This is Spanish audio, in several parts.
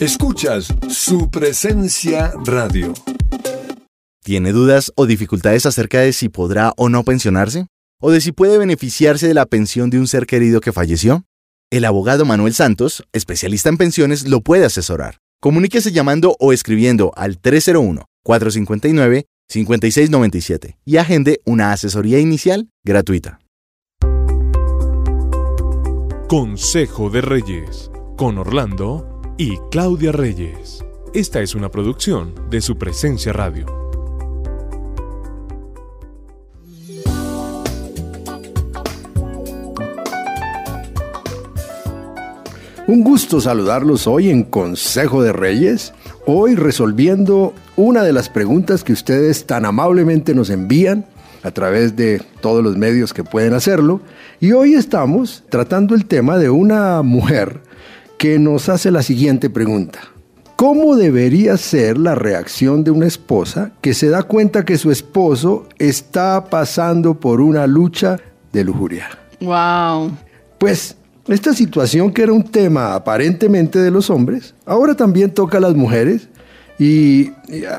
Escuchas su presencia radio. ¿Tiene dudas o dificultades acerca de si podrá o no pensionarse? ¿O de si puede beneficiarse de la pensión de un ser querido que falleció? El abogado Manuel Santos, especialista en pensiones, lo puede asesorar. Comuníquese llamando o escribiendo al 301-459-5697 y agende una asesoría inicial gratuita. Consejo de Reyes, con Orlando y Claudia Reyes. Esta es una producción de su presencia radio. Un gusto saludarlos hoy en Consejo de Reyes, hoy resolviendo una de las preguntas que ustedes tan amablemente nos envían a través de todos los medios que pueden hacerlo. Y hoy estamos tratando el tema de una mujer que nos hace la siguiente pregunta. ¿Cómo debería ser la reacción de una esposa que se da cuenta que su esposo está pasando por una lucha de lujuria? Wow. Pues esta situación que era un tema aparentemente de los hombres, ahora también toca a las mujeres y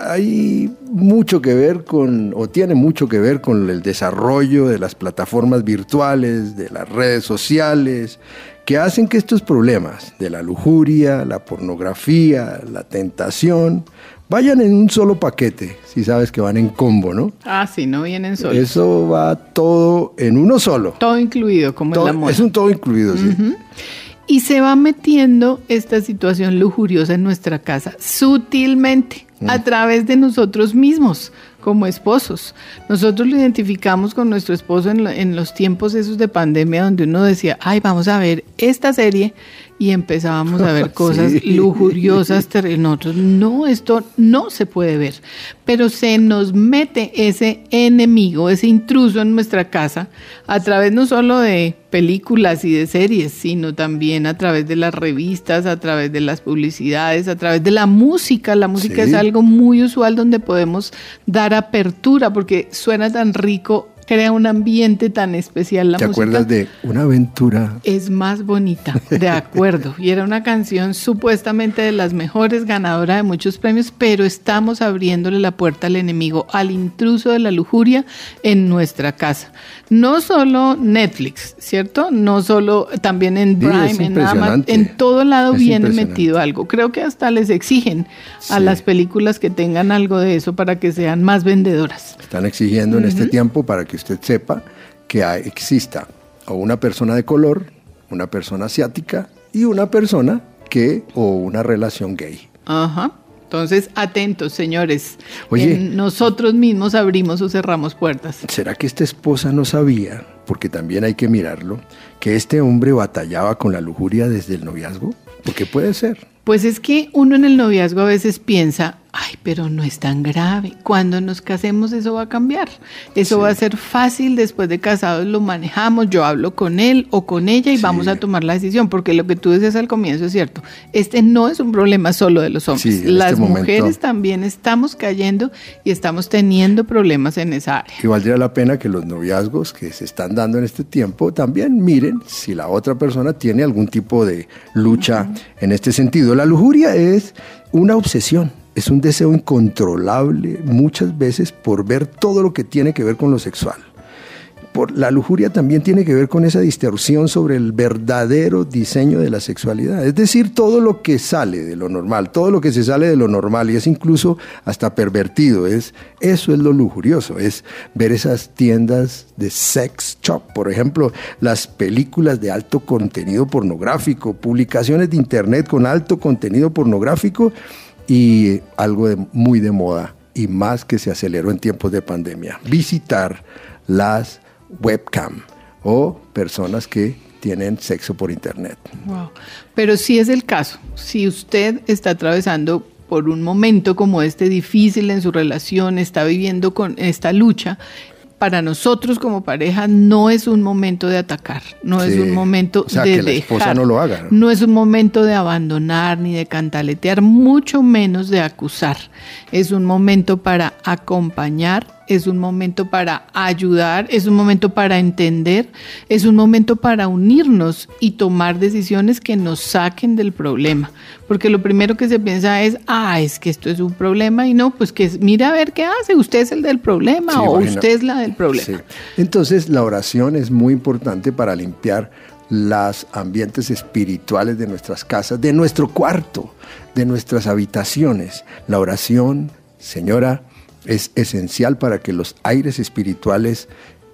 hay mucho que ver con, o tiene mucho que ver con el desarrollo de las plataformas virtuales, de las redes sociales, que hacen que estos problemas de la lujuria, la pornografía, la tentación, vayan en un solo paquete, si sabes que van en combo, ¿no? Ah, sí, no vienen solos. Eso va todo en uno solo. Todo incluido, como todo, el amor. Es un todo incluido, sí. Y se va metiendo esta situación lujuriosa en nuestra casa sutilmente, a Mm. través de nosotros mismos como esposos. Nosotros lo identificamos con nuestro esposo en, lo- en los tiempos esos de pandemia donde uno decía, ay, vamos a ver esta serie y empezábamos a ver cosas Sí. lujuriosas. Nosotros, no, esto no se puede ver, pero se nos mete ese enemigo, ese intruso en nuestra casa a través no solo de películas y de series, sino también a través de las revistas, a través de las publicidades, a través de la música. La música Sí. es algo muy usual donde podemos dar apertura porque suena tan rico, crea un ambiente tan especial la ¿Te música. acuerdas de una aventura? Es más bonita, de acuerdo. Y era una canción supuestamente de las mejores, ganadora de muchos premios, pero estamos abriéndole la puerta al enemigo, al intruso de la lujuria en nuestra casa. No solo Netflix, ¿cierto? No solo también en Sí, Prime, en Amazon, en todo lado Es viene metido algo. Creo que hasta les exigen a las películas que tengan algo de eso para que sean más vendedoras. Están exigiendo en este tiempo para que usted sepa que exista o una persona de color, una persona asiática y una persona que o una relación gay. Ajá. Entonces, atentos, señores. Oye. En nosotros mismos abrimos o cerramos puertas. ¿Será que esta esposa no sabía, porque también hay que mirarlo, que este hombre batallaba con la lujuria desde el noviazgo? Porque puede ser. Pues es que uno en el noviazgo a veces piensa, ay, pero no es tan grave. Cuando nos casemos eso va a cambiar. Eso Sí. va a ser fácil. Después de casados lo manejamos. Yo hablo con él o con ella y Sí. vamos a tomar la decisión. Porque lo que tú decías al comienzo es cierto. Este no es un problema solo de los hombres. Sí, Las este momento- mujeres también estamos cayendo y estamos teniendo problemas en esa área. Y valdría la pena que los noviazgos que se están dando en este tiempo también miren si la otra persona tiene algún tipo de lucha en este sentido. La lujuria es una obsesión, es un deseo incontrolable muchas veces por ver todo lo que tiene que ver con lo sexual. Por, la lujuria también tiene que ver con esa distorsión sobre el verdadero diseño de la sexualidad. Es decir, todo lo que sale de lo normal, todo lo que se sale de lo normal y es incluso hasta pervertido. Es, eso es lo lujurioso, es ver esas tiendas de sex shop, por ejemplo, las películas de alto contenido pornográfico, publicaciones de internet con alto contenido pornográfico y algo de- muy de moda y más que se aceleró en tiempos de pandemia. Visitar las webcam o personas que tienen sexo por internet. Pero si es el caso, si usted está atravesando por un momento como este difícil en su relación, está viviendo con esta lucha, para nosotros como pareja no es un momento de atacar, no es un momento O sea, de que la esposa dejar, no lo haga, ¿no? no es un momento de abandonar ni de cantaletear, mucho menos de acusar. Es un momento para acompañar, es un momento para ayudar, es un momento para entender, es un momento para unirnos y tomar decisiones que nos saquen del problema. Porque lo primero que se piensa es, ah, es que esto es un problema y no, pues que mira a ver qué hace, usted es el del problema o usted es la del problema. Entonces la oración es muy importante para limpiar los ambientes espirituales de nuestras casas, de nuestro cuarto, de nuestras habitaciones. La oración, señora, es esencial para que los aires espirituales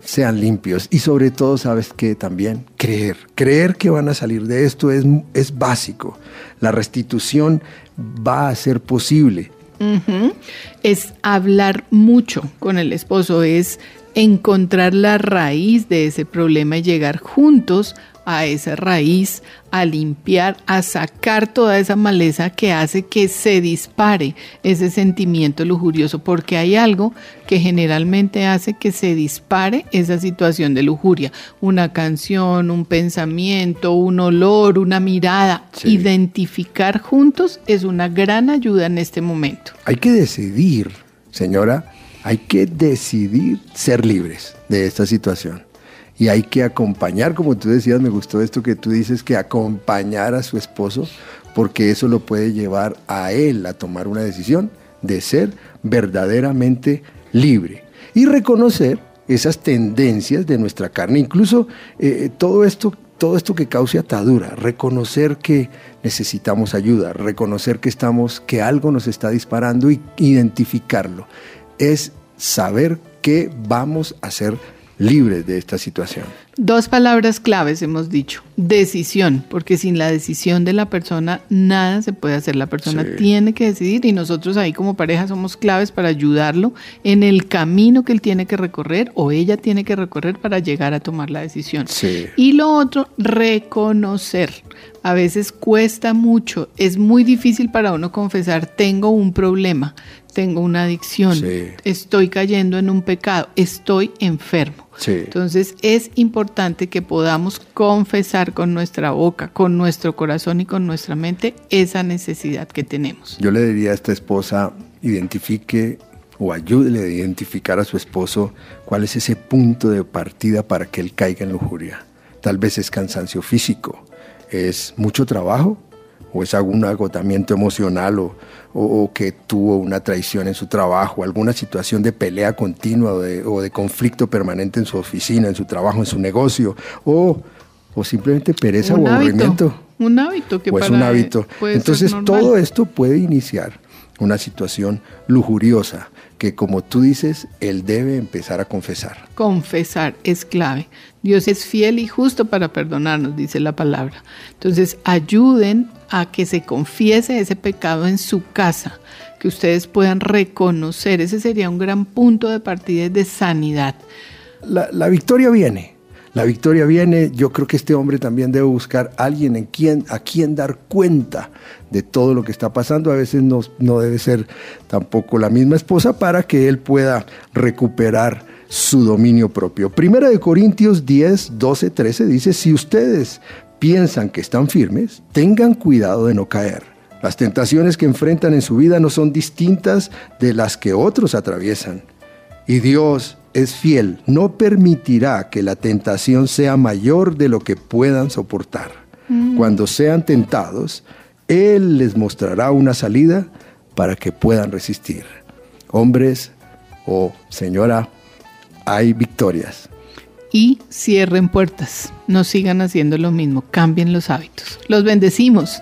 sean limpios y sobre todo, sabes que también creer, creer que van a salir de esto es, es básico. La restitución va a ser posible. Es hablar mucho con el esposo, es encontrar la raíz de ese problema y llegar juntos a esa raíz, a limpiar, a sacar toda esa maleza que hace que se dispare ese sentimiento lujurioso, porque hay algo que generalmente hace que se dispare esa situación de lujuria. Una canción, un pensamiento, un olor, una mirada. Identificar juntos es una gran ayuda en este momento. Hay que decidir, señora, hay que decidir ser libres de esta situación. Y hay que acompañar, como tú decías, me gustó esto que tú dices, que acompañar a su esposo, porque eso lo puede llevar a él a tomar una decisión de ser verdaderamente libre. Y reconocer esas tendencias de nuestra carne, incluso eh, todo esto todo esto que cause atadura, reconocer que necesitamos ayuda, reconocer que estamos, que algo nos está disparando y identificarlo. Es saber que vamos a ser libres de esta situación. Dos palabras claves hemos dicho. Decisión, porque sin la decisión de la persona nada se puede hacer. La persona tiene que decidir y nosotros ahí como pareja somos claves para ayudarlo en el camino que él tiene que recorrer o ella tiene que recorrer para llegar a tomar la decisión. Y lo otro, reconocer. A veces cuesta mucho, es muy difícil para uno confesar, tengo un problema, tengo una adicción, estoy cayendo en un pecado, estoy enfermo. Entonces es importante que podamos confesar con nuestra boca, con nuestro corazón y con nuestra mente esa necesidad que tenemos. Yo le diría a esta esposa, identifique o ayúdele a identificar a su esposo cuál es ese punto de partida para que él caiga en lujuria. Tal vez es cansancio físico, es mucho trabajo, o es algún agotamiento emocional o, que tuvo una traición en su trabajo, alguna situación de pelea continua o de, conflicto permanente en su oficina, en su trabajo, en su negocio, o, simplemente pereza o aburrimiento. Un hábito que o es un hábito. Entonces todo esto puede iniciar una situación lujuriosa que como tú dices, él debe empezar a confesar. Confesar es clave. Dios es fiel y justo para perdonarnos, dice la palabra. Entonces, ayuden a que se confiese ese pecado en su casa, que ustedes puedan reconocer. Ese sería un gran punto de partida de sanidad. La, victoria viene. La victoria viene, yo creo que este hombre también debe buscar a alguien en quien, a quien dar cuenta de todo lo que está pasando. A veces no, no debe ser tampoco la misma esposa para que él pueda recuperar su dominio propio. Primera de Corintios 10, 12, 13 dice, si ustedes piensan que están firmes, tengan cuidado de no caer. Las tentaciones que enfrentan en su vida no son distintas de las que otros atraviesan. Y Dios es fiel, no permitirá que la tentación sea mayor de lo que puedan soportar. Mm. Cuando sean tentados, Él les mostrará una salida para que puedan resistir. Hombres o señora, hay victorias. Y cierren puertas, no sigan haciendo lo mismo, cambien los hábitos. Los bendecimos.